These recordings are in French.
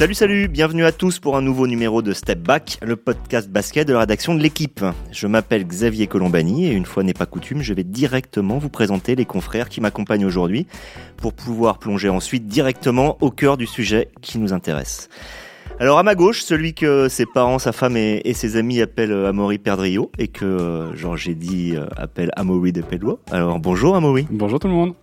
Salut, salut, bienvenue à tous pour un nouveau numéro de Step Back, le podcast basket de la rédaction de l'équipe. Je m'appelle Xavier Colombani et une fois n'est pas coutume, je vais directement vous présenter les confrères qui m'accompagnent aujourd'hui pour pouvoir plonger ensuite directement au cœur du sujet qui nous intéresse. Alors à ma gauche, celui que ses parents, sa femme et, ses amis appellent euh, Amaury Perdrio et que euh, j'ai dit euh, appelle Amaury de Pedro. Alors bonjour Amaury. Bonjour tout le monde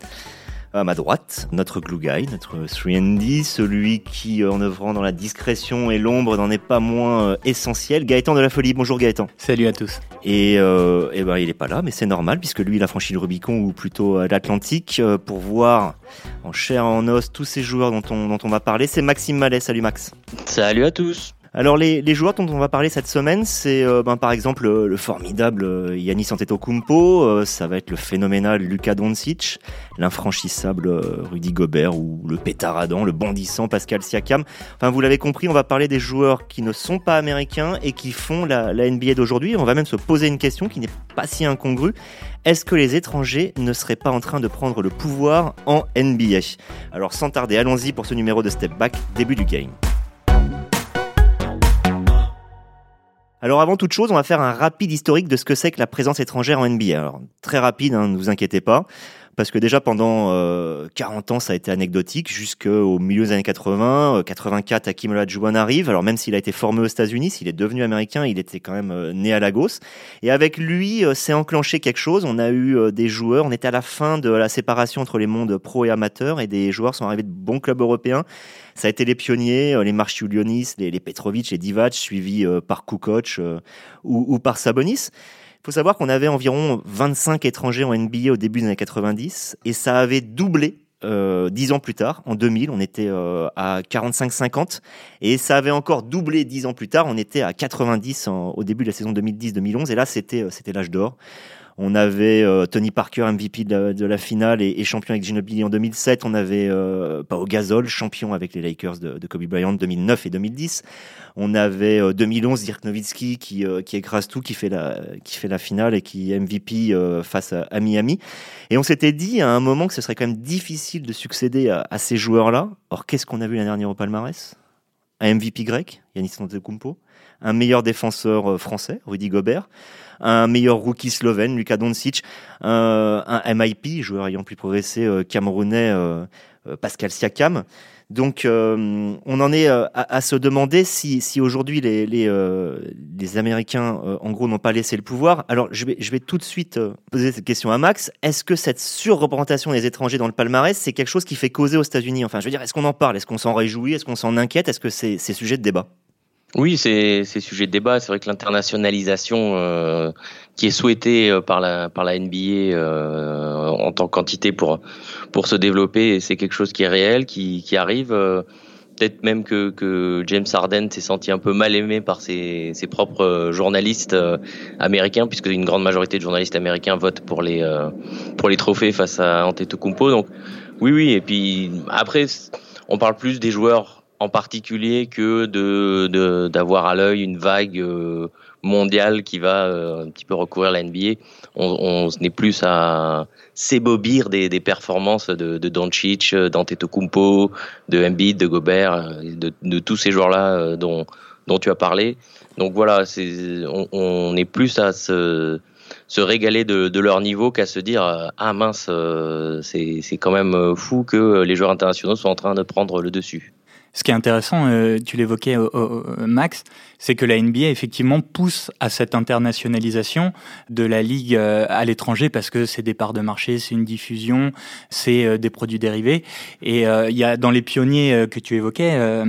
à ma droite, notre glue guy, notre 3D, celui qui, en œuvrant dans la discrétion et l'ombre, n'en est pas moins euh, essentiel. Gaëtan de la Folie. Bonjour Gaëtan. Salut à tous. Et, euh, et ben, il est pas là, mais c'est normal puisque lui, il a franchi le Rubicon ou plutôt euh, l'Atlantique euh, pour voir en chair et en os tous ces joueurs dont on, dont on va parler. C'est Maxime Mallet. Salut Max. Salut à tous. Alors les, joueurs dont on va parler cette semaine, c'est euh, ben, par exemple le, formidable euh, Yanis Antetokounmpo, euh, ça va être le phénoménal Luka Doncic, l'infranchissable Rudy Gobert ou le pétaradant, le bondissant Pascal Siakam. Enfin vous l'avez compris, on va parler des joueurs qui ne sont pas américains et qui font la, la NBA d'aujourd'hui. On va même se poser une question qui n'est pas si incongrue. Est-ce que les étrangers ne seraient pas en train de prendre le pouvoir en NBA Alors sans tarder, allons-y pour ce numéro de Step Back, début du game. Alors avant toute chose, on va faire un rapide historique de ce que c'est que la présence étrangère en NBA. Alors très rapide, hein, ne vous inquiétez pas, parce que déjà pendant 40 euh, ans ça a été anecdotique, jusqu'au milieu des années 80, 84, Hakim Olajuwon arrive. Alors même s'il a été formé aux États-Unis, s'il est devenu américain, il était quand même euh, né à Lagos. Et avec lui, euh, c'est enclenché quelque chose. On a eu des joueurs, on était à la fin de la séparation entre les mondes pro et amateurs, et des joueurs sont arrivés de bons clubs européens ça a été les pionniers, euh, les Marchiulionis, les, les Petrovic, les Divac, suivis euh, par Kukoc euh, ou, par Sabonis. Il faut savoir qu'on avait environ 25 étrangers en NBA au début des années 90 et ça avait doublé euh, 10 ans plus tard, en 2000, on était à 45-50 et ça avait encore doublé 10 ans plus tard, on était à 90 au début de la saison 2010-2011 et là c'était l'âge d'or. On avait euh, Tony Parker, MVP de la, finale et, champion avec Ginobili en 2007. On avait euh, Pau Gasol, champion avec les Lakers de, Kobe Bryant 2009 et 2010. On avait 2011 euh, Dirk Nowitzki qui, euh, écrase tout, qui fait, la, finale et qui est MVP face à, Miami. Et on s'était dit à un moment que ce serait quand même difficile de succéder à, ces joueurs-là. Or, qu'est-ce qu'on a vu l'année dernière au palmarès? Un MVP grec, Yannis Antetokounmpo, un meilleur défenseur français, Rudy Gobert, un meilleur rookie slovène, Luka Doncic, un, un MIP, joueur ayant plus progressé euh, camerounais, euh, euh, Pascal Siakam. Donc, on en est à, se demander si, si aujourd'hui les, les, les, Américains, en gros, n'ont pas laissé le pouvoir. Alors, je vais, je vais tout de suite poser cette question à Max. Est-ce que cette surreprésentation des étrangers dans le palmarès, c'est quelque chose qui fait causer aux États-Unis? Enfin, je veux dire, est-ce qu'on en parle? Est-ce qu'on s'en réjouit? Est-ce qu'on s'en inquiète? Est-ce que c'est sujet de débat? Oui, c'est sujet de débat. C'est vrai que l'internationalisation euh, qui est souhaitée euh, par la par la NBA euh, en tant qu'entité pour pour se développer, c'est quelque chose qui est réel, qui qui arrive. Euh, peut-être même que, que James Harden s'est senti un peu mal aimé par ses, ses propres journalistes américains, puisque une grande majorité de journalistes américains votent pour les pour les trophées face à Antetokounmpo. Donc oui, oui. Et puis après, on parle plus des joueurs en particulier que de d'avoir à l'œil une vague euh, mondiale qui va euh, un petit peu recouvrir la NBA. On, on plus à s'ébobir des, des performances de, de Doncic, d'Antetokounmpo, de Embiid, de Gobert, de, de tous ces joueurs-là dont dont tu as parlé. Donc voilà, c'est on, on est plus à se se régaler de, de leur niveau qu'à se dire ah mince c'est quand même fou que les joueurs internationaux soient en train de prendre le dessus. Ce qui est intéressant, euh, tu l'évoquais, Max, c'est que la NBA effectivement pousse à cette internationalisation de la ligue euh, à l'étranger parce que c'est des parts de marché, c'est une diffusion, c'est euh, des produits dérivés. Et il y a dans les pionniers que tu évoquais,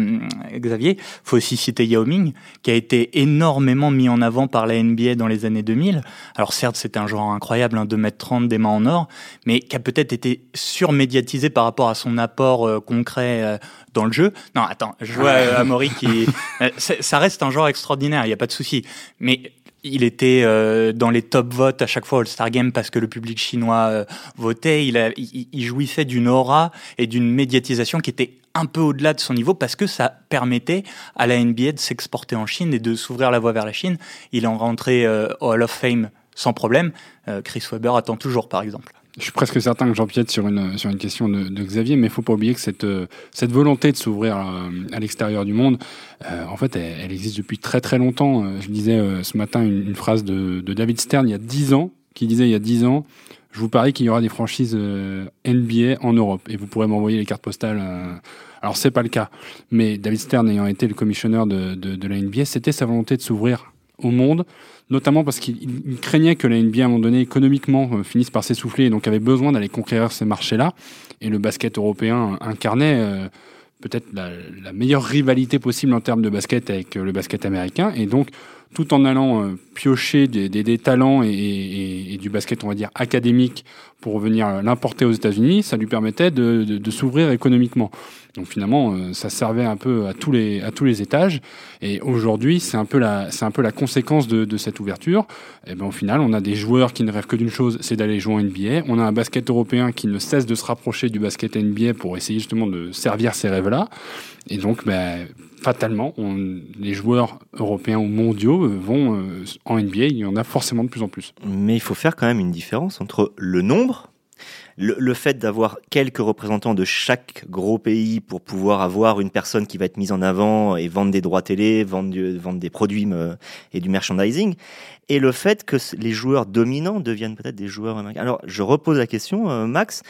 Xavier, faut aussi citer Yao Ming, qui a été énormément mis en avant par la NBA dans les années 2000. Alors certes, c'est un joueur incroyable, hein, 2m30, des mains en or, mais qui a peut-être été surmédiatisé par rapport à son apport concret dans le jeu. Non, attends, je vois euh, Amaury qui. Euh, ça reste un joueur extraordinaire, il n'y a pas de souci. Mais il était euh, dans les top votes à chaque fois All-Star Game parce que le public chinois votait. Il, a, il, jouissait d'une aura et d'une médiatisation qui était un peu au-delà de son niveau parce que ça permettait à la NBA de s'exporter en Chine et de s'ouvrir la voie vers la Chine. Il est rentré au Hall of Fame sans problème. Chris Webber attend toujours, par exemple. Je suis presque certain que j'empiète sur une, sur une question de, Xavier, mais il faut pas oublier que cette, cette volonté de s'ouvrir à, l'extérieur du monde, en fait, elle, existe depuis très très longtemps. Je disais ce matin une, phrase de, de, David Stern il y a 10 ans, qui disait il y a 10 ans, je vous parie qu'il y aura des franchises NBA en Europe, et vous pourrez m'envoyer les cartes postales alors c'est pas le cas, mais David Stern ayant été le commissionneur de, de, la NBA, c'était sa volonté de s'ouvrir au monde, notamment parce qu'il craignait que la NBA à un moment donné économiquement euh, finisse par s'essouffler et donc avait besoin d'aller conquérir ces marchés-là. Et le basket européen incarnait euh, peut-être la, meilleure rivalité possible en termes de basket avec euh, le basket américain. Et donc tout en allant piocher des, des, talents et, et, du basket, on va dire, académique pour venir l'importer aux États-Unis, ça lui permettait de, de, de s'ouvrir économiquement. Donc finalement, euh, ça servait un peu à tous les, étages. Et aujourd'hui, c'est un peu la, conséquence de, cette ouverture. Et ben au final, on a des joueurs qui ne rêvent que d'une chose, c'est d'aller jouer en NBA. On a un basket européen qui ne cesse de se rapprocher du basket NBA pour essayer justement de servir ces rêves-là. Et donc, ben, fatalement, les joueurs européens ou mondiaux euh, vont euh, en NBA. Il y en a forcément de plus en plus. Mais il faut faire quand même une différence entre le nombre le, fait d'avoir quelques représentants de chaque gros pays pour pouvoir avoir une personne qui va être mise en avant et vendre des droits télé, vendre, des produits euh, et du merchandising, et le fait que les joueurs dominants deviennent peut-être des joueurs américains. Alors, je repose la question, euh, Max.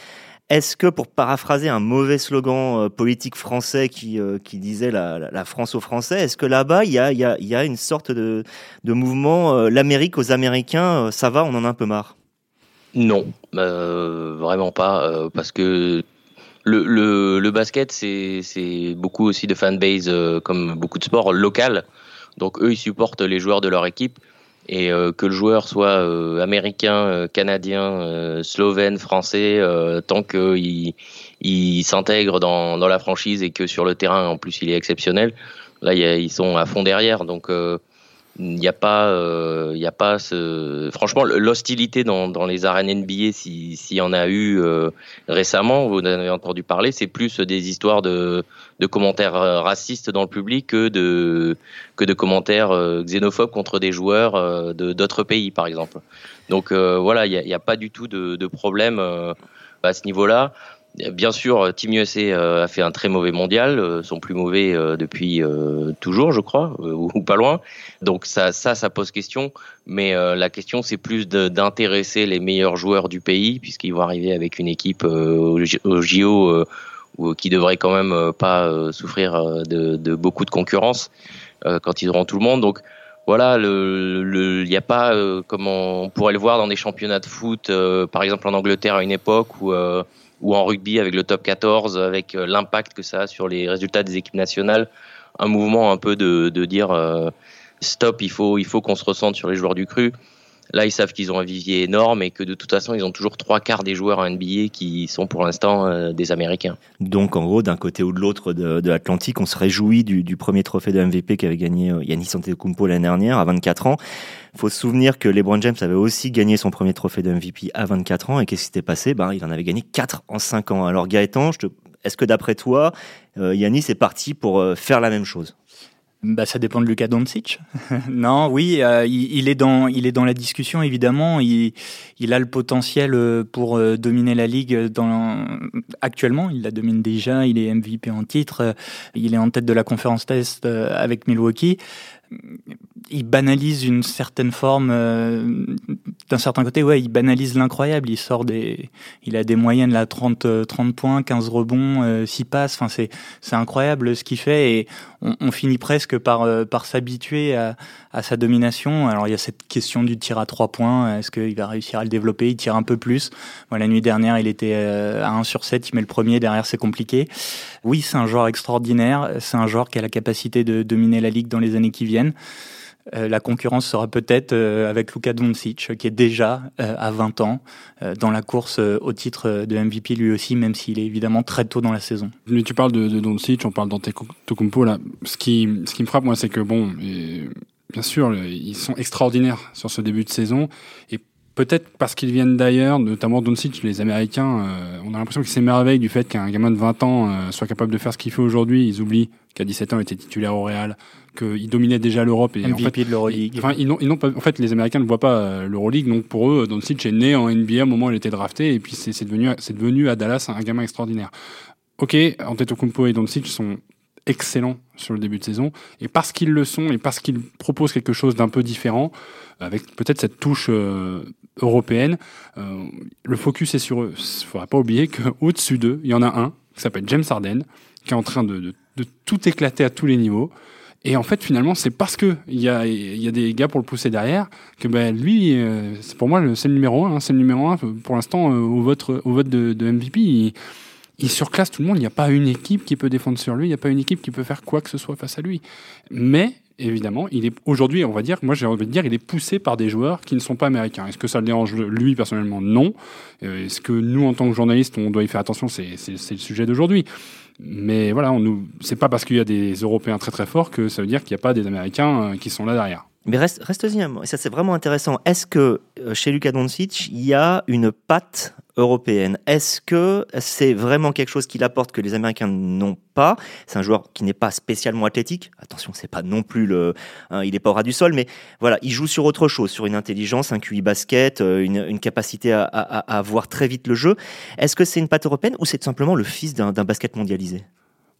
Est-ce que, pour paraphraser un mauvais slogan euh, politique français qui, disait la, France aux Français, est-ce que là-bas, il y a, y, a, y a, une sorte de mouvement, l'Amérique aux Américains, ça va, on en a un peu marre? Non, euh, vraiment pas, euh, parce que le, le, le basket, c'est beaucoup aussi de fanbase, euh, comme beaucoup de sports, local. Donc eux, ils supportent les joueurs de leur équipe. Et que le joueur soit américain, canadien, slovène, français, tant qu'il il, s'intègre dans, dans la franchise et que sur le terrain, en plus, il est exceptionnel, là, ils sont à fond derrière. Donc il n'y a pas, euh, y a pas ce. Franchement, l'hostilité dans, dans les arènes NBA, s'il y en a eu euh, récemment, vous en avez entendu parler, c'est plus des histoires de, de commentaires euh, racistes dans le public que de que de commentaires xénophobes contre des joueurs de d'autres pays, par exemple. Donc voilà, il n'y a, pas du tout de, de problème à ce niveau-là. Bien sûr, Team USA euh, a fait un très mauvais mondial, euh, son plus mauvais euh, depuis toujours, je crois, ou pas loin. Donc ça, ça, ça pose question. Mais la question, c'est plus d'intéresser les meilleurs joueurs du pays, puisqu'ils vont arriver avec une équipe au JO qui devrait quand même pas souffrir de, beaucoup de concurrence quand ils auront tout le monde. Donc voilà, il n'y a pas comme on pourrait le voir dans des championnats de foot, par exemple en Angleterre à une époque où ou en rugby avec le top 14, avec euh, l'impact que ça a sur les résultats des équipes nationales, un mouvement un peu de, dire euh, stop, il faut, il faut qu'on se ressente sur les joueurs du cru. Là, ils savent qu'ils ont un vivier énorme et que de toute façon, ils ont toujours trois quarts des joueurs en NBA qui sont pour l'instant euh, des Américains. Donc, en gros, d'un côté ou de l'autre de, de l'Atlantique, on se réjouit du, du, premier trophée de MVP qu'avait gagné Yannis Antetokounmpo l'année dernière à 24 ans. Faut se souvenir que LeBron James avait aussi gagné son premier trophée de MVP à 24 ans. Et qu'est-ce qui s'était passé? Ben, Il en avait gagné 4 en 5 ans. Alors Gaëtan, est-ce que d'après toi, euh, Yannis est parti pour euh, faire la même chose? Bah, ça dépend de Luka Doncic. non, oui, euh, il, est dans, il est dans la discussion évidemment. Il, il a le potentiel euh, pour euh, dominer la ligue dans, actuellement. Il la domine déjà. Il est MVP en titre. Il est en tête de la conférence test avec Milwaukee il banalise une certaine forme d'un certain côté ouais il banalise l'incroyable il sort des il a des moyennes là 30 30 points 15 rebonds euh, 6 passes enfin c'est c'est incroyable ce qu'il fait et on, finit presque par euh, par s'habituer à, sa domination. Alors il y a cette question du tir à 3 points. Est-ce qu'il va réussir à le développer? Il tire un peu plus. La nuit dernière il était euh, à 1 sur 7 il met le premier. Derrière c'est compliqué. Oui c'est un joueur extraordinaire. C'est un joueur qui a la capacité de dominer la ligue dans les années qui viennent euh, la concurrence sera peut-être euh, avec Luka Doncic, qui est déjà euh, à 20 ans dans la course au titre de MVP lui aussi, même s'il est évidemment très tôt dans la saison. Mais tu parles de, de Doncic, on parle d'Antetokounmpo là. Ce qui, me frappe moi, c'est que bon, bien sûr, ils sont extraordinaires sur ce début de saison et peut-être parce qu'ils viennent d'ailleurs, notamment Doncic, les Américains, on a l'impression qu'ils s'émerveillent du fait qu'un gamin de 20 ans soit capable de faire ce qu'il fait aujourd'hui. Ils oublient qu'à 17 ans, il était titulaire au Real, qu'il dominait déjà l'Europe. Et MVP en fait, de l'Euroleague. Enfin, ils n'ont, ils n'ont en fait, les Américains ne voient pas euh, l'Euroleague, donc pour eux, Doncic est né en NBA au moment où il était drafté, et puis c'est, c'est devenu, c'est devenu à Dallas un gamin extraordinaire. Ok, Antetokounmpo et Doncic sont excellents sur le début de saison. Et parce qu'ils le sont et parce qu'ils proposent quelque chose d'un peu différent, avec peut-être cette touche euh, européenne, euh, le focus est sur eux. Il ne faudra pas oublier qu'au-dessus d'eux, il y en a un qui s'appelle James Harden, qui est en train de, de, de, tout éclater à tous les niveaux. Et en fait, finalement, c'est parce que il y a, y a des gars pour le pousser derrière que ben, lui, euh, c'est pour moi, c'est le numéro un. Hein, c'est le numéro un pour l'instant au vote, au vote de, de MVP. Il, il surclasse tout le monde. Il n'y a pas une équipe qui peut défendre sur lui. Il n'y a pas une équipe qui peut faire quoi que ce soit face à lui. Mais évidemment, il est aujourd'hui, on va dire, moi j'ai envie de dire, il est poussé par des joueurs qui ne sont pas américains. Est-ce que ça le dérange lui personnellement? Non. Euh, est-ce que nous, en tant que journalistes, on doit y faire attention? C'est le sujet d'aujourd'hui. Mais voilà, on nous, c'est pas parce qu'il y a des Européens très très forts que ça veut dire qu'il n'y a pas des Américains euh, qui sont là derrière. Mais reste, reste-y, ça c'est vraiment intéressant. Est-ce que euh, chez Luka Doncic, il y a une patte européenne? Est-ce que c'est vraiment quelque chose qu'il apporte que les Américains n'ont pas? C'est un joueur qui n'est pas spécialement athlétique. Attention, c'est pas non plus le, hein, il n'est pas au ras du sol, mais voilà, il joue sur autre chose, sur une intelligence, un QI basket, euh, une, capacité à, voir très vite le jeu. Est-ce que c'est une patte européenne ou c'est simplement le fils d'un basket mondialisé?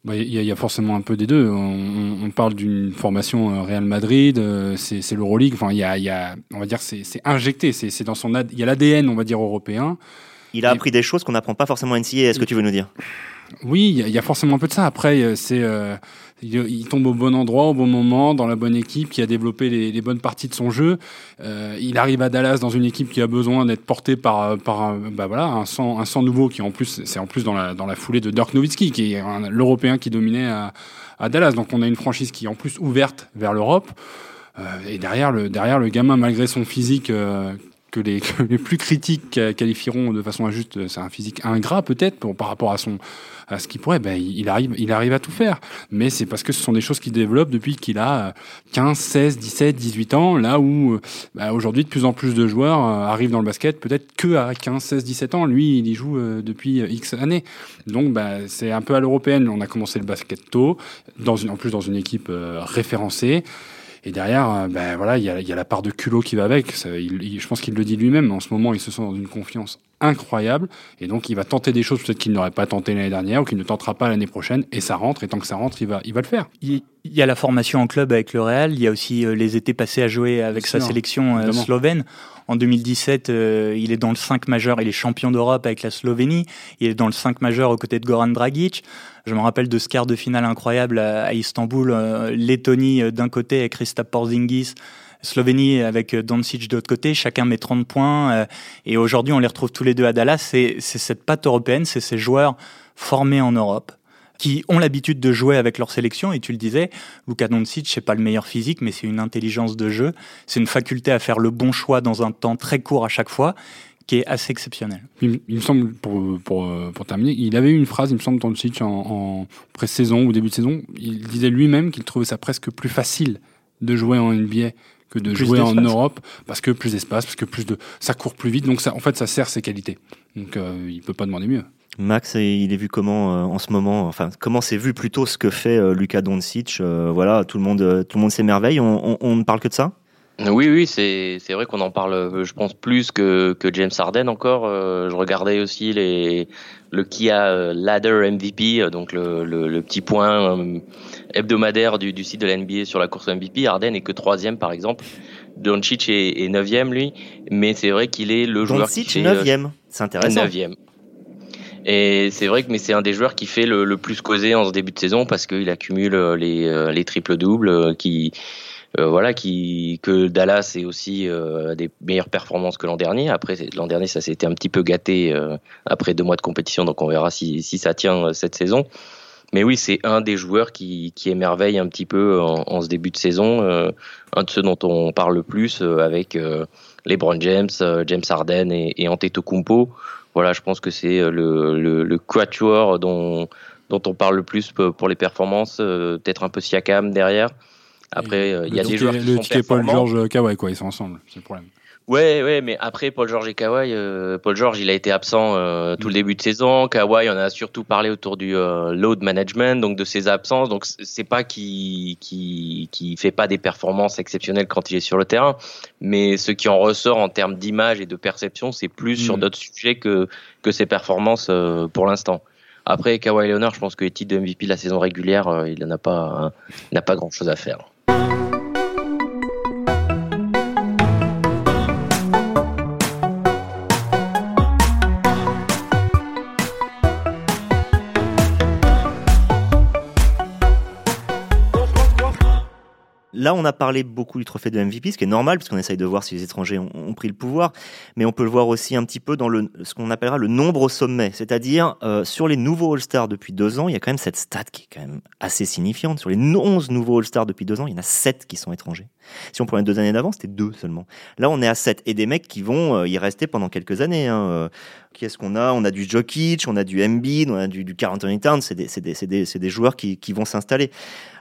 Bah, il y, a forcément un peu des deux. On, parle d'une formation euh, Real Madrid, euh, c'est l'Euroleague. Enfin, il y a, y a, on va dire, c'est injecté. C'est dans son, il y a l'ADN, on va dire européen. Il a appris des choses qu'on n'apprend pas forcément à NCA. Est-ce que tu veux nous dire? Oui, il y, a forcément un peu de ça. Après, euh, c'est il, tombe au bon endroit, au bon moment, dans la bonne équipe, qui a développé les, bonnes parties de son jeu. Euh, il arrive à Dallas dans une équipe qui a besoin d'être portée par, par bah voilà, un, sang, un nouveau qui en plus, c'est en plus dans la, dans la foulée de Dirk Nowitzki, qui est l'Européen qui dominait à, Dallas. Donc on a une franchise qui est en plus ouverte vers l'Europe. Euh, et derrière le, derrière le gamin, malgré son physique euh, que les, les, plus critiques qualifieront de façon injuste, c'est un physique ingrat peut-être par rapport à son à ce qu'il pourrait, ben, il arrive, il arrive à tout faire. Mais c'est parce que ce sont des choses qu'il développe depuis qu'il a 15, 16, 17, 18 ans, là où euh, ben, aujourd'hui de plus en plus de joueurs euh, arrivent dans le basket peut-être que à 15, 16, 17 ans. Lui, il y joue euh, depuis X années. Donc ben, c'est un peu à l'européenne. On a commencé le basket tôt, dans une, en plus dans une équipe référencée. Et derrière, euh, ben voilà, il y a, y a, la part de culot qui va avec. il, je pense qu'il le dit lui-même. En ce moment, il se sent dans une confiance incroyable. Et donc, il va tenter des choses peut-être qu'il n'aurait pas tenté l'année dernière ou qu'il ne tentera pas l'année prochaine. Et ça rentre. Et tant que ça rentre, il va, il va le faire. Il, y a la formation en club avec le Real. Il y a aussi euh, les étés passés à jouer avec sa sélection euh, slovène. En 2017, il est dans le 5 majeur. Il est champion d'Europe avec la Slovénie. Il est dans le 5 majeur aux côtés de Goran Dragic. Je me rappelle de ce quart de finale incroyable à, Istanbul, euh, Lettonie euh, d'un côté avec Kristaps Porzingis, Slovénie avec euh, Doncic de l'autre côté, chacun met 30 points. et aujourd'hui, on les retrouve tous les deux à Dallas. C'est cette patte européenne, c'est ces joueurs formés en Europe qui ont l'habitude de jouer avec leur sélection. Et tu le disais, Luka Doncic, c'est pas le meilleur physique, mais c'est une intelligence de jeu. C'est une faculté à faire le bon choix dans un temps très court à chaque fois qui est assez exceptionnel. Il, me semble, pour, pour, pour, terminer, il avait eu une phrase, il me semble, site en, en pré-saison ou début de saison. Il disait lui-même qu'il trouvait ça presque plus facile de jouer en NBA que de jouer en Europe parce que plus d'espace, parce que plus de, ça court plus vite. Donc ça, en fait, ça sert ses qualités. Donc euh, il peut pas demander mieux. Max, il est vu comment euh, en ce moment Enfin, comment c'est vu plutôt ce que fait euh, Luka Doncic Voilà, tout le monde, tout le monde s'émerveille. On, on, on ne parle que de ça? Oui, oui, c'est c'est vrai qu'on en parle, je pense plus que que James Harden encore. Euh, je regardais aussi les le Kia euh, Ladder MVP, euh, donc le, le, petit point hebdomadaire du, du site de la NBA sur la course MVP. Harden est que troisième par exemple. Doncic est, est neuvième lui, mais c'est vrai qu'il est le joueur qui fait neuvième. C'est intéressant. Neuvième. Et c'est vrai que mais c'est un des joueurs qui fait le, plus causer en ce début de saison parce qu'il accumule les, les triples doubles, qui euh, voilà, qui, que Dallas est aussi euh, des meilleures performances que l'an dernier. Après, l'an dernier, ça s'était un petit peu gâté euh, après deux mois de compétition, donc on verra si, ça tient cette saison. Mais oui, c'est un des joueurs qui, qui émerveille un petit peu en, en ce début de saison, un de ceux dont on parle le plus avec LeBron James, James Harden et, et Antetokounmpo. Voilà, je pense que c'est le, le, le quatuor dont, dont on parle le plus pour les performances, peut-être un peu Siakam derrière. Après, euh, il y a des joueurs qui le sont performants. Paul George Kawhi, quoi, ils sont ensemble, c'est le problème. Ouais, ouais, mais après Paul George et Kawhi, euh, Paul George, il a été absent euh, tout le début de saison. Kawhi, on a surtout parlé autour du euh, load management, donc de ses absences. Donc c'est pas qui qui qui fait pas des performances exceptionnelles quand il est sur le terrain, mais ce qui en ressort en termes d'image et de perception, c'est plus sur Mm. d'autres sujets que que ses performances euh, pour l'instant. Après Kawhi Leonard, je pense que les titres de MVP de la saison régulière, euh, il n'a pas n'a pas grand chose à faire. Là, on a parlé beaucoup du trophée de MVP, ce qui est normal, puisqu'on essaye de voir si les étrangers ont, pris le pouvoir, mais on peut le voir aussi un petit peu dans ce qu'on appellera le nombre au sommet, c'est-à-dire euh, sur les nouveaux All-Stars depuis deux ans, il y a quand même cette stat qui est quand même assez signifiante. Sur les 11 nouveaux All-Stars depuis deux ans, il y en a 7 qui sont étrangers. Si on prend les deux années d'avant, c'était deux seulement. Là, on est à 7, et des mecs qui vont euh, y rester pendant quelques années. Hein. Euh, Qui est-ce qu'on a? On a du Jokic, on a du Embiid, on a du, du Towns, c'est des, joueurs qui, qui vont s'installer.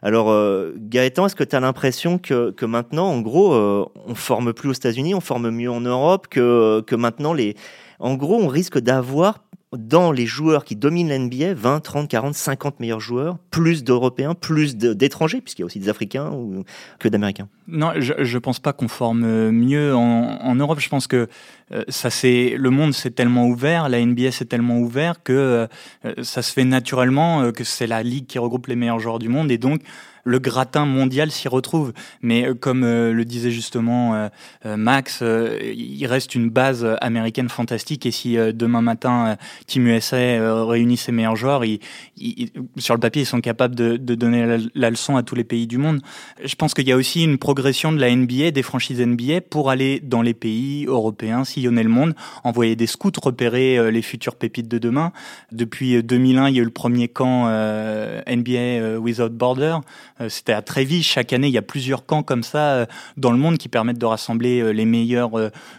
Alors, euh, Gaëtan, est-ce que tu as l'impression que, maintenant, en gros, euh, on forme plus aux États-Unis, on forme mieux en Europe, que, maintenant, les... en gros, on risque d'avoir dans les joueurs qui dominent l'NBA 20, 30, 40, 50 meilleurs joueurs, plus d'Européens, plus d'étrangers, puisqu'il y a aussi des Africains ou, que d'Américains. Non, je, je pense pas qu'on forme mieux en, Europe. Je pense que euh, ça le monde s'est tellement ouvert, la NBA s'est tellement ouvert que euh, ça se fait naturellement euh, que c'est la ligue qui regroupe les meilleurs joueurs du monde et donc le gratin mondial s'y retrouve. Mais euh, comme euh, le disait justement euh, Max, il reste une base américaine fantastique et si demain matin Team USA réunit ses meilleurs joueurs, ils, sur le papier ils sont capables de, donner la, leçon à tous les pays du monde. Je pense qu'il y a aussi une progression de la NBA, des franchises NBA, pour aller dans les pays européens, sillonner le monde, envoyer des scouts, repérer les futures pépites de demain. Depuis euh, 2001, il y a eu le premier camp NBA Without Border. Euh, C'était à Trévis. Chaque année, il y a plusieurs camps comme ça euh, dans le monde qui permettent de rassembler euh, les meilleurs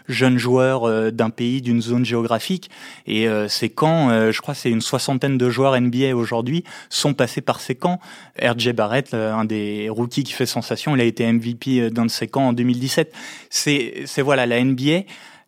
jeunes joueurs d'un pays, d'une zone géographique. Et ces camps, je crois, c'est une soixantaine de joueurs NBA aujourd'hui sont passés par ces camps. RJ Barrett, un des rookies qui fait sensation, il a été MVP d'un de ces camps en 2017. C'est, c'est voilà, la NBA,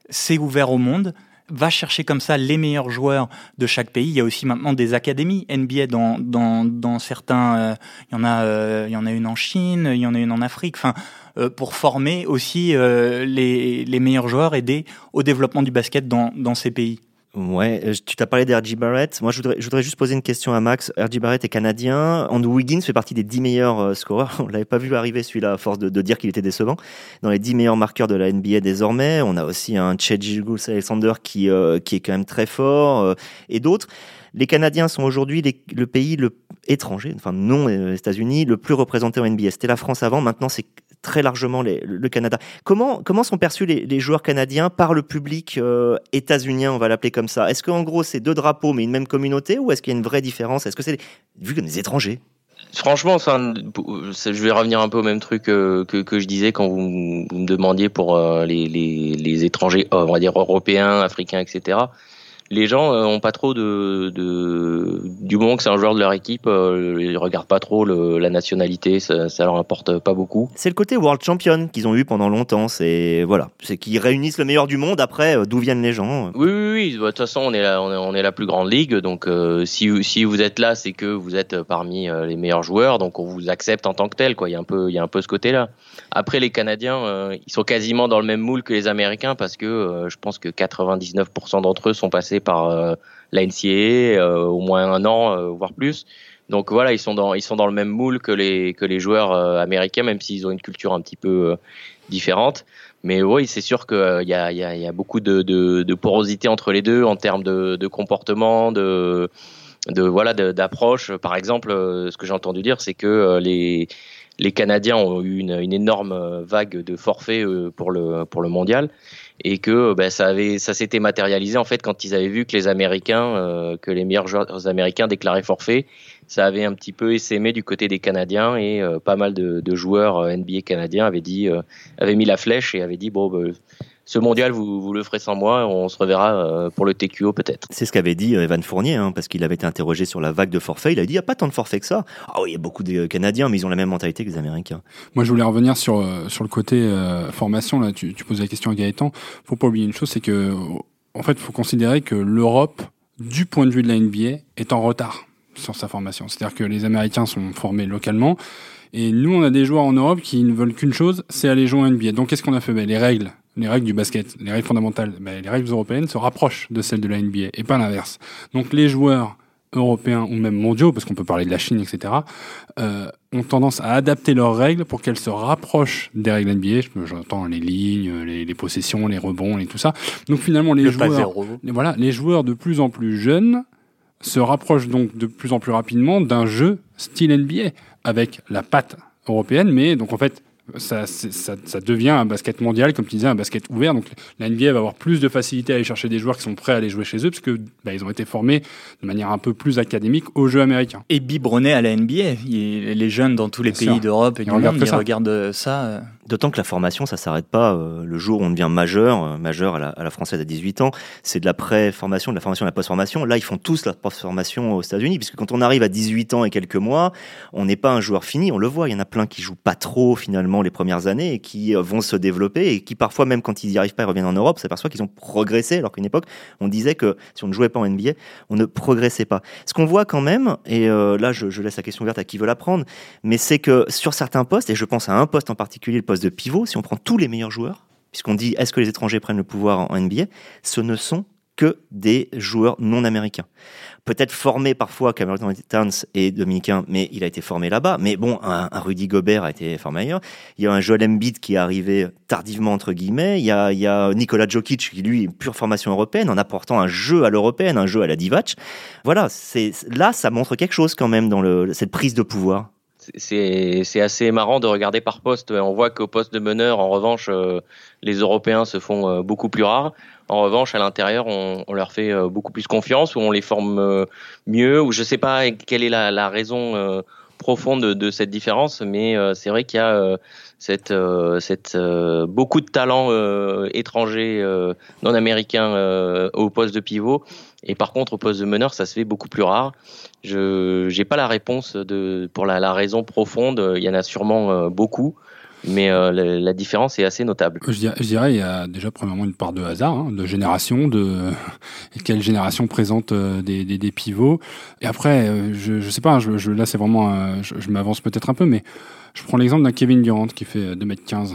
c'est ouvert au monde va chercher comme ça les meilleurs joueurs de chaque pays. Il y a aussi maintenant des académies NBA dans certains. euh, il y en a euh, il y en a une en Chine, il y en a une en Afrique. Enfin, euh, pour former aussi les meilleurs joueurs, aider au développement du basket dans ces pays. Ouais, euh, tu t'as parlé d'R.J. Barrett. Moi, je voudrais, je voudrais juste poser une question à Max. R.J. Barrett est canadien. Andrew Wiggins fait partie des 10 meilleurs euh, scoreurs. On l'avait pas vu arriver celui-là à force de, dire qu'il était décevant. Dans les 10 meilleurs marqueurs de la NBA désormais, on a aussi un Chet Gilgeous Alexander qui, euh, qui est quand même très fort et d'autres. Les Canadiens sont aujourd'hui le pays le étranger, enfin non États-Unis, le plus représenté en NBA. C'était la France avant, maintenant c'est très largement le Canada. Comment, comment sont perçus les, joueurs canadiens par le public euh, états-unien, on va l'appeler comme ça? Est-ce qu'en gros c'est deux drapeaux mais une même communauté ou est-ce qu'il y a une vraie différence? Est-ce que c'est vu comme des étrangers? Franchement, ça, je vais revenir un peu au même truc euh, que, que je disais quand vous, me demandiez pour euh, les, les, les étrangers, on va dire européens, africains, etc. Les gens euh, ont pas trop de, de du moment que c'est un joueur de leur équipe, euh, ils regardent pas trop le, la nationalité, ça, ça leur importe pas beaucoup. C'est le côté World Champion qu'ils ont eu pendant longtemps. C'est voilà, c'est qu'ils réunissent le meilleur du monde. Après, euh, d'où viennent les gens Oui, oui, oui. De toute façon, on est la, on est, on est la plus grande ligue, donc euh, si si vous êtes là, c'est que vous êtes parmi les meilleurs joueurs, donc on vous accepte en tant que tel, quoi. Il y a un peu, il y a un peu ce côté-là. Après, les Canadiens, euh, ils sont quasiment dans le même moule que les Américains parce que euh, je pense que 99% d'entre eux sont passés par euh, la NCAA euh, au moins un an, euh, voire plus. Donc voilà, ils sont dans, ils sont dans le même moule que les que les joueurs américains, même s'ils ont une culture un petit peu différente. Mais oui, c'est sûr qu'il y a, y, y a beaucoup de, de, porosité entre les deux en termes de, de comportement, de, de voilà, d'approche. Par exemple, ce que j'ai entendu dire, c'est que les les Canadiens ont eu une, énorme vague de forfaits pour le pour le mondial et que ben, ça avait ça s'était matérialisé en fait quand ils avaient vu que les Américains euh, que les meilleurs joueurs américains déclaraient forfait ça avait un petit peu essaimé du côté des Canadiens et euh, pas mal de, de joueurs euh, NBA canadiens avaient dit euh, avaient mis la flèche et avaient dit bon ben, ce mondial, vous, vous le ferez sans moi. On se reverra pour le TQO peut-être. C'est ce qu'avait dit Evan Fournier, hein, parce qu'il avait été interrogé sur la vague de forfaits. Il a dit il n'y a pas tant de forfaits que ça. Ah oui, il y a beaucoup de Canadiens, mais ils ont la même mentalité que les Américains. Moi, je voulais revenir sur sur le côté formation. Là, tu, tu posais la question à Gaëtan. Faut pas oublier une chose, c'est que en fait, il faut considérer que l'Europe, du point de vue de la NBA, est en retard sur sa formation. C'est-à-dire que les Américains sont formés localement. Et nous, on a des joueurs en Europe qui ne veulent qu'une chose, c'est aller jouer en NBA. Donc, qu'est-ce qu'on a fait? Ben, Les règles, les règles du basket, les règles fondamentales, ben, les règles européennes se rapprochent de celles de la NBA et pas l'inverse. Donc, les joueurs européens ou même mondiaux, parce qu'on peut parler de la Chine, etc., euh, ont tendance à adapter leurs règles pour qu'elles se rapprochent des règles NBA. J'entends les lignes, les, les, possessions, les rebonds et tout ça. Donc finalement, les joueurs, voilà, les joueurs de plus en plus jeunes se rapprochent donc de plus en plus rapidement d'un jeu style NBA avec la patte européenne, mais donc en fait ça, ça, ça, devient un basket mondial, comme tu disais, un basket ouvert. Donc la NBA va avoir plus de facilité à aller chercher des joueurs qui sont prêts à aller jouer chez eux, parce que bah, ils ont été formés de manière un peu plus académique au jeu américain. Et biberonnés à la NBA. les jeunes dans tous les pays d'Europe et du monde, ils regardent ça. D'autant que la formation, ça s'arrête pas euh, le jour où on devient majeur, euh, majeur à la, française à 18 ans. C'est de la pré-formation, de la formation, de la post-formation. Là, ils font tous la post-formation aux États-Unis, puisque quand on arrive à 18 ans et quelques mois, on n'est pas un joueur fini. On le voit, il y en a plein qui jouent pas trop finalement les premières années et qui euh, vont se développer et qui parfois, même quand ils n'y arrivent pas, ils reviennent en Europe, s'aperçoivent qu'ils ont progressé, alors qu'à une époque, on disait que si on ne jouait pas en NBA, on ne progressait pas. Ce qu'on voit quand même, et là, je, je laisse la question ouverte à qui veut la prendre, mais c'est que sur certains postes, et je pense à un poste en particulier, le poste de pivot, si on prend tous les meilleurs joueurs, puisqu'on dit est-ce que les étrangers prennent le pouvoir en NBA, ce ne sont que des joueurs non américains. Peut-être formés parfois, Cameron Towns est dominicain, mais il a été formé là-bas. Mais bon, un, Rudy Gobert a été formé ailleurs. Il y a un Joel Embiid qui est arrivé tardivement, entre guillemets. Il y a, il y Jokic qui, lui, est pure formation européenne, en apportant un jeu à l'européenne, un jeu à la Divac. Voilà, là, ça montre quelque chose quand même dans cette prise de pouvoir c'est assez marrant de regarder par poste. On voit qu'au poste de meneur, en revanche, euh, les Européens se font euh, beaucoup plus rares. En revanche, à l'intérieur, on, leur fait euh, beaucoup plus confiance, ou on les forme mieux, ou je sais pas quelle est la, raison profonde de, cette différence, mais c'est vrai qu'il y a beaucoup de talents étrangers non américains au poste de pivot, et par contre au poste de meneur, ça se fait beaucoup plus rare. Je n'ai pas la réponse de, pour la, la, raison profonde. Il y en a sûrement euh, beaucoup, mais euh, la, la, différence est assez notable. Je dirais, je dirais il y a déjà premièrement une part de hasard, hein, de génération, de quelle génération présente euh, des, des, des, pivots. Et après, je, je sais pas, je, je là c'est vraiment, je, je m'avance peut-être un peu, mais je prends l'exemple d'un Kevin Durant qui fait 2m15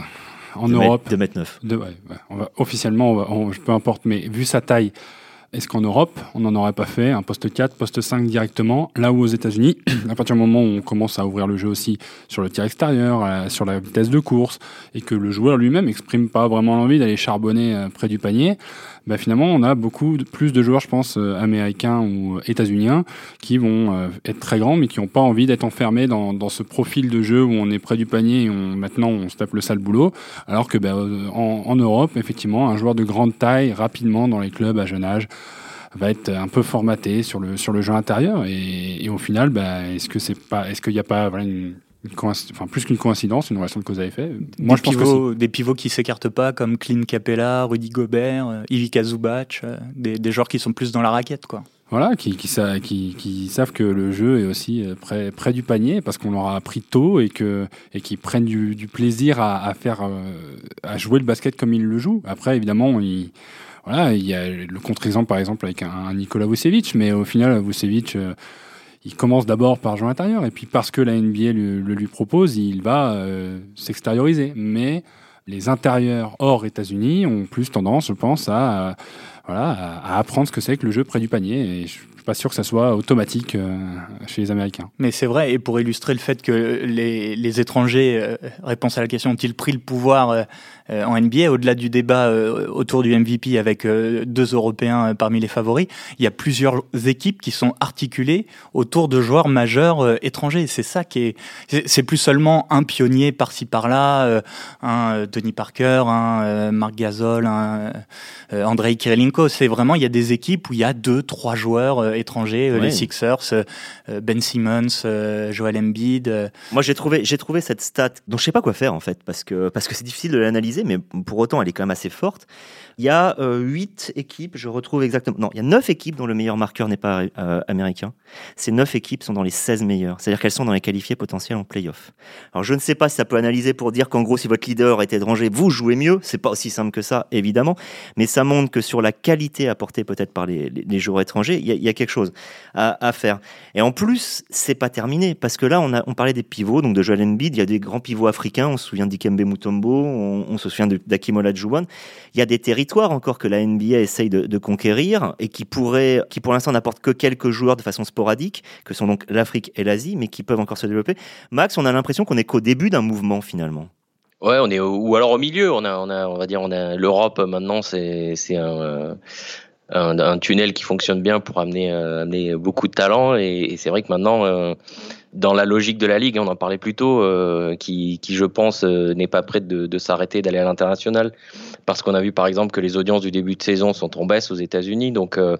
en Europe. 2m9. De, ouais, ouais, on va, officiellement, on va, on, peu importe, mais vu sa taille, est-ce qu'en Europe, on n'en aurait pas fait un poste 4, poste 5 directement Là où aux États-Unis, à partir du moment où on commence à ouvrir le jeu aussi sur le tir extérieur, euh, sur la vitesse de course, et que le joueur lui-même n'exprime pas vraiment l'envie d'aller charbonner euh, près du panier, bah finalement, on a beaucoup plus de joueurs, je pense, euh, américains ou états-uniens, qui vont être très grands, mais qui n'ont pas envie d'être enfermés dans, dans, ce profil de jeu où on est près du panier et on, maintenant on se tape le sale boulot. Alors que bah, en, en Europe, effectivement, un joueur de grande taille, rapidement dans les clubs à jeune âge, va être un peu formaté sur le sur le jeu intérieur et, et au final bah, est-ce que c'est pas est-ce qu'il n'y a pas voilà, une, une enfin plus qu'une coïncidence, une relation de cause à effet. Moi, des je pivots, pense que des pivots qui s'écartent pas, comme Clint Capella, Rudy Gobert, euh, Ivica Zubac, euh, des, des, joueurs qui sont plus dans la raquette, quoi. Voilà, qui, qui, qui, qui, savent que le jeu est aussi euh, près, près du panier parce qu'on leur a appris tôt et que et qui prennent du, du plaisir à, à faire à jouer le basket comme ils le jouent. Après, évidemment, ils voilà, il y a le contre-exemple par exemple avec un, Nicolas Vucevic, mais au final, Vucevic, il commence d'abord par jouer intérieur et puis parce que la NBA le, lui propose, il va euh, s'extérioriser. Mais les intérieurs hors États-Unis ont plus tendance, je pense, à, voilà, à apprendre ce que c'est que le jeu près du panier. Et je, pas sûr que ça soit automatique euh, chez les Américains. Mais c'est vrai, et pour illustrer le fait que les, étrangers, euh, réponse à la question, ont-ils pris le pouvoir euh, en NBA, au-delà du débat autour du MVP avec deux Européens parmi les favoris, il y a plusieurs équipes qui sont articulées autour de joueurs majeurs étrangers. C'est ça qui est, c'est plus seulement un pionnier par-ci par-là, un Tony Parker, un Marc Gasol, un Andrei Kirilenko. C'est vraiment, il y a des équipes où il y a deux, trois joueurs étrangers, les Sixers, Ben Simmons, Joel Embiid. Moi, j'ai trouvé, j'ai trouvé cette stat dont je sais pas quoi faire en fait, parce que parce que c'est difficile de l'analyser, mais pour autant, elle est quand même assez forte. Il y a euh, huit équipes, je retrouve exactement. Non, il y a neuf équipes dont le meilleur marqueur n'est pas euh, américain. Ces neuf équipes sont dans les 16 meilleures. C'est-à-dire qu'elles sont dans les qualifiés potentiels en playoff. Alors je ne sais pas si ça peut analyser pour dire qu'en gros, si votre leader est étranger, vous jouez mieux. C'est pas aussi simple que ça, évidemment. Mais ça montre que sur la qualité apportée peut-être par les, les, joueurs étrangers, il y, y, a, quelque chose à, à, faire. Et en plus, c'est pas terminé parce que là, on, a, on parlait des pivots, donc de Joel Embiid. Il y a des grands pivots africains. On se souvient d'Ikembe Mutombo. On, se souvient d'Akimola Juwan. Il y a des territoires encore que la NBA essaye de, conquérir et qui pourrait, qui pour l'instant n'apportent que quelques joueurs de façon sporadique, que sont donc l'Afrique et l'Asie, mais qui peuvent encore se développer. Max, on a l'impression qu'on est qu'au début d'un mouvement finalement. Ouais, on est ou alors au milieu. On a, on a, on va dire, on a l'Europe maintenant. C'est, c'est un, un, tunnel qui fonctionne bien pour amener, euh, amener beaucoup de talent. Et, c'est vrai que maintenant, euh, dans la logique de la ligue, on en parlait plus tôt, euh, qui, je pense, n'est pas prête de, s'arrêter d'aller à l'international parce qu'on a vu par exemple que les audiences du début de saison sont en baisse aux États-Unis, donc euh,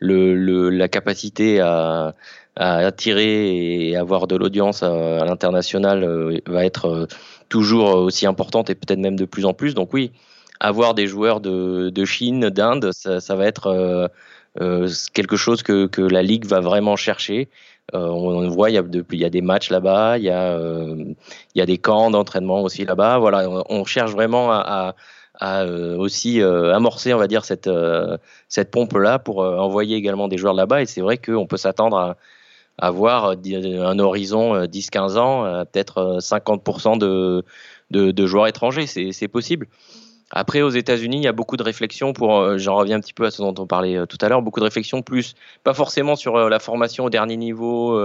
la capacité à, attirer et avoir de l'audience à, l'international euh, va être euh, toujours aussi importante et peut-être même de plus en plus. Donc oui, avoir des joueurs de, Chine, d'Inde, ça, va être quelque chose que, la ligue va vraiment chercher. On, voit, il y, a y a des matchs là-bas, il, y a, il y a des camps d'entraînement aussi là-bas. Voilà, on, cherche vraiment à euh, aussi euh, amorcé, on va dire, cette, euh, cette pompe-là pour envoyer également des joueurs là-bas. Et c'est vrai qu'on peut s'attendre à, avoir un horizon 10-15 ans, peut-être 50% de, de, de, joueurs étrangers. C'est possible. Après, aux États-Unis, il y a beaucoup de réflexions pour, j'en reviens un petit peu à ce dont on parlait tout à l'heure, beaucoup de réflexions plus, pas forcément sur la formation au dernier niveau,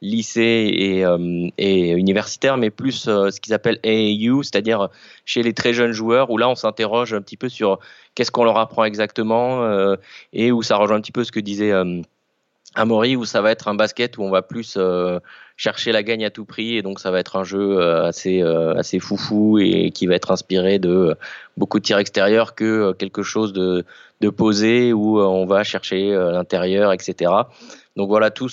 lycée et, euh, universitaire, mais plus euh, ce qu'ils appellent AAU, c'est-à-dire chez les très jeunes joueurs, où là on s'interroge un petit peu sur qu'est-ce qu'on leur apprend exactement, euh, et où ça rejoint un petit peu ce que disait Amaury, où ça va être un basket où on va plus chercher la gagne à tout prix, et donc ça va être un jeu assez, assez foufou et qui va être inspiré de beaucoup de tirs extérieurs que quelque chose de, de posé où on va chercher l'intérieur, etc. Donc voilà, tout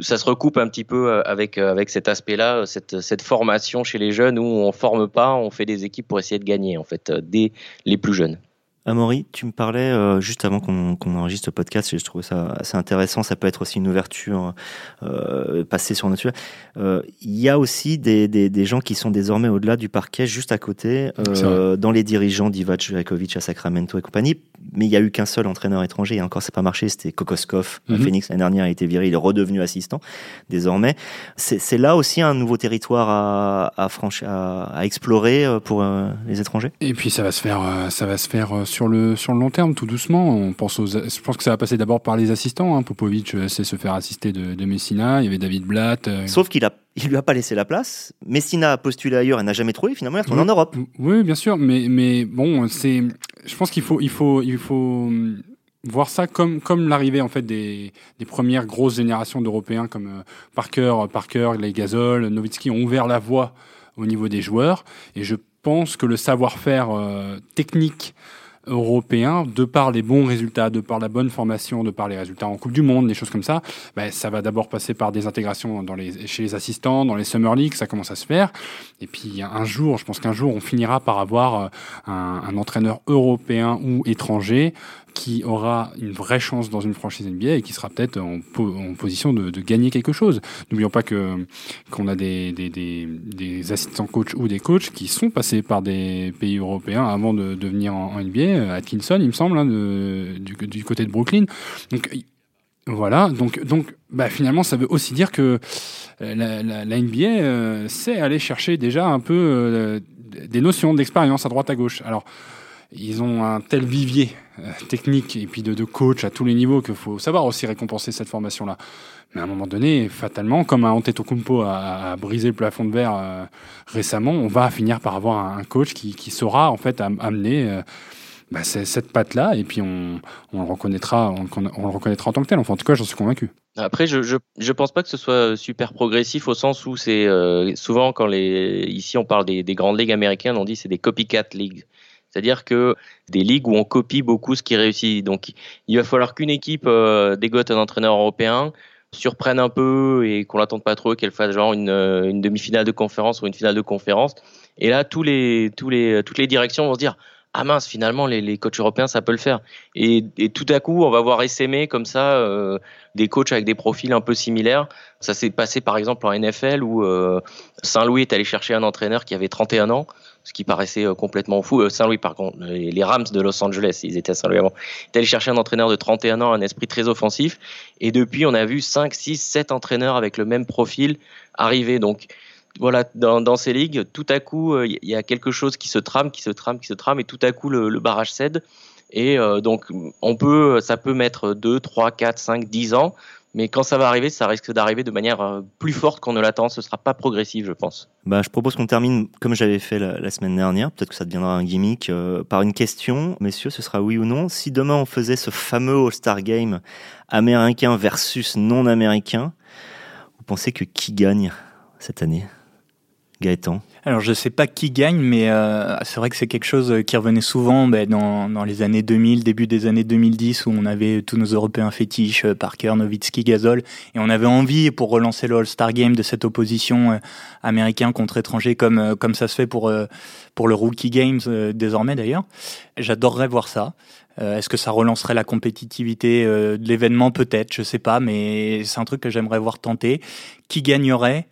ça se recoupe un petit peu euh, avec, euh, avec cet aspect-là, euh, cette, cette formation chez les jeunes où on forme pas, on fait des équipes pour essayer de gagner, en fait, dès les plus jeunes. Amaury, tu me parlais euh, juste avant qu'on enregistre le podcast, et je trouvais ça assez intéressant. Ça peut être aussi une ouverture euh, passée sur notre euh, Il y a aussi des, des, des, gens qui sont désormais au-delà du parquet, juste à côté, dans les dirigeants d'Ivac Jovakovic à Sacramento et compagnie. Mais il n'y a eu qu'un seul entraîneur étranger, et encore ça n'a pas marché, c'était Kokoskov. Mm Phoenix l'année dernière a été viré, il est redevenu assistant désormais. C'est là aussi un nouveau territoire à, à, franchir, à, à explorer pour les étrangers? Et puis ça va se faire, ça va se faire sur le, sur le long terme, tout doucement. On pense aux, je pense que ça va passer d'abord par les assistants. Hein. Popovic euh, sait se faire assister de, de, Messina. Il y avait David Blatt. Euh. Sauf qu'il a, il lui a pas laissé la place. Messina a postulé ailleurs et n'a jamais trouvé. Finalement, il retourne en Europe. Oui, bien sûr. Mais, mais bon, c'est, je pense qu'il faut, il faut, il faut hum, voir ça comme comme l'arrivée en fait des, des premières grosses générations d'Européens comme euh, Parker, Parker, les Gasol, Nowitzki ont ouvert la voie au niveau des joueurs. Et je pense que le savoir-faire technique européen, de par les bons résultats, de par la bonne formation, de par les résultats en Coupe du Monde, des choses comme ça, ben, ça va d'abord passer par des intégrations dans les, chez les assistants, dans les Summer League, ça commence à se faire. Et puis un jour, je pense qu'un jour, on finira par avoir euh, un, un entraîneur européen ou étranger qui aura une vraie chance dans une franchise NBA et qui sera peut-être en, position de, gagner quelque chose. N'oublions pas que qu'on a des, des, des, des, assistants coach ou des coachs qui sont passés par des pays européens avant de, de venir en, NBA. Atkinson, il me semble, hein, du, du, côté de Brooklyn. Donc voilà, donc, donc bah, finalement, ça veut aussi dire que euh, la, la, la NBA euh, sait aller chercher déjà un peu euh, des notions d'expérience à droite à gauche. Alors, ils ont un tel vivier euh, technique et puis de, coach à tous les niveaux qu'il faut savoir aussi récompenser cette formation-là. Mais à un moment donné, fatalement, comme un Antetokounmpo a, a brisé le plafond de verre euh, récemment, on va finir par avoir un, coach qui, saura en fait amener euh, bah, cette patte-là et puis on, le reconnaîtra, on, le reconnaîtra en tant que tel. Enfin, en tout cas, j'en suis convaincu. Après, je, je, je pense pas que ce soit super progressif au sens où c'est souvent quand les ici on parle des, des grandes ligues américaines, on dit c'est des copycat leagues C'est-à-dire que des ligues où on copie beaucoup ce qui réussit. Donc, il va falloir qu'une équipe euh, dégote un entraîneur européen, surprenne un peu et qu'on l'attende pas trop, qu'elle fasse genre une, euh, demi-finale de conférence ou une finale de conférence. Et là, les, les, toutes les directions vont se dire ah mince, finalement, les, coachs européens, ça peut le faire. Et, tout à coup, on va voir essaimer comme ça euh, des coachs avec des profils un peu similaires. Ça s'est passé par exemple en NFL où euh, Saint-Louis est allé chercher un entraîneur qui avait 31 ans, ce qui paraissait euh, complètement fou. Euh, Saint-Louis, par contre, les Rams de Los Angeles, ils étaient à Saint-Louis avant. Il est allé chercher un entraîneur de 31 ans, un esprit très offensif. Et depuis, on a vu 5, 6, 7 entraîneurs avec le même profil arriver. Donc, voilà, dans, ces ligues, tout à coup, il y a quelque chose qui se trame, qui se trame, qui se trame, et tout à coup, le, barrage cède. Et euh, donc, on peut, ça peut mettre 2, 3, 4, 5, 10 ans, mais quand ça va arriver, ça risque d'arriver de manière plus forte qu'on ne l'attend. Ce sera pas progressif, je pense. Bah, je propose qu'on termine comme j'avais fait la, la, semaine dernière. Peut-être que ça deviendra un gimmick euh, par une question, messieurs. Ce sera oui ou non. Si demain on faisait ce fameux All-Star Game américain versus non américain, vous pensez que qui gagne cette année? Alors je sais pas qui gagne, mais euh, c'est vrai que c'est quelque chose qui revenait souvent ben, dans, dans, les années 2000, début des années 2010, où on avait tous nos Européens fétiches, euh, Parker, Nowitzki, Gasol, et on avait envie pour relancer le All-Star Game de cette opposition euh, américain contre étranger, comme euh, comme ça se fait pour euh, pour le Rookie Games désormais d'ailleurs. J'adorerais voir ça. Est-ce que ça relancerait la compétitivité de l'événement? Peut-être, je sais pas, mais c'est un truc que j'aimerais voir tenter. Qui gagnerait?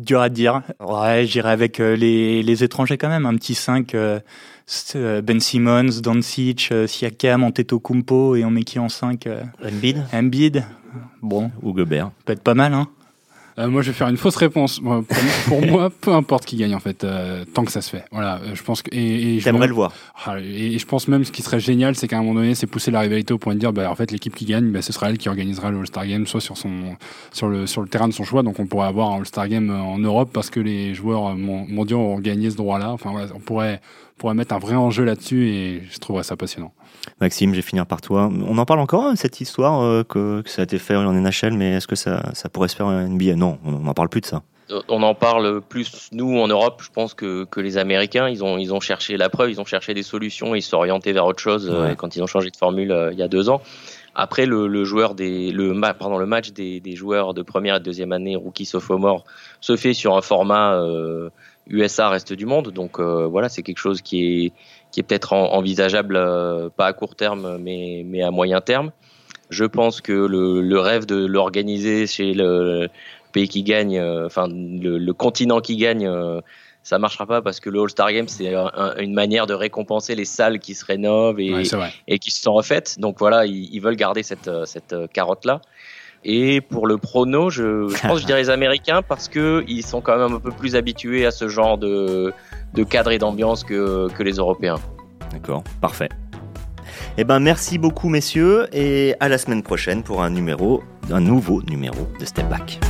Dur à dire. Ouais, j'irai avec euh, les, les, étrangers quand même. Un petit 5, euh, Ben Simmons, Doncic, euh, Siakam, Antetokounmpo et on met qui en 5 Embiid Embiid. Bon. Ou Gobert. Peut être pas mal, hein. Euh, moi, je vais faire une fausse réponse. Pour, pour moi, peu importe qui gagne en fait, euh, tant que ça se fait. Voilà, je pense que. Et, et J'aimerais le voir. Et, je pense même ce qui serait génial, c'est qu'à un moment donné, c'est pousser la rivalité au point de dire, bah, en fait, l'équipe qui gagne, bah, ce sera elle qui organisera le All-Star Game, soit sur son sur le sur le terrain de son choix. Donc, on pourrait avoir un All-Star Game en Europe parce que les joueurs mondiaux ont gagné ce droit-là. Enfin, voilà, on pourrait pourrait mettre un vrai enjeu là-dessus et je trouverais ça passionnant. Maxime, je vais finir par toi. On en parle encore, cette histoire euh, que, que, ça a été fait en NHL, mais est-ce que ça, ça pourrait se faire en NBA Non, on n'en parle plus de ça. On en parle plus, nous, en Europe, je pense que, que les Américains, ils ont, ils ont cherché la preuve, ils ont cherché des solutions, ils se sont orientés vers autre chose ouais. euh, quand ils ont changé de formule euh, il y a deux ans. Après, le, le, joueur des, le, pardon, le match des, des, joueurs de première et deuxième année, rookie sophomore, se fait sur un format USA euh, reste du monde. Donc euh, voilà, c'est quelque chose qui est, qui est peut-être envisageable, euh, pas à court terme, mais, mais à moyen terme. Je pense que le, le rêve de l'organiser chez le pays qui gagne, enfin le, le, continent qui gagne, ça marchera pas parce que le All-Star Game c'est un, une manière de récompenser les salles qui se rénovent et, ouais, et qui se sont refaites. Donc voilà, ils, ils veulent garder cette, cette carotte là. Et pour le prono, je, pense que je dirais les Américains parce que ils sont quand même un peu plus habitués à ce genre de, cadre et d'ambiance que, que les Européens. D'accord, parfait. Eh ben merci beaucoup messieurs et à la semaine prochaine pour un numéro, un nouveau numéro de Step Back.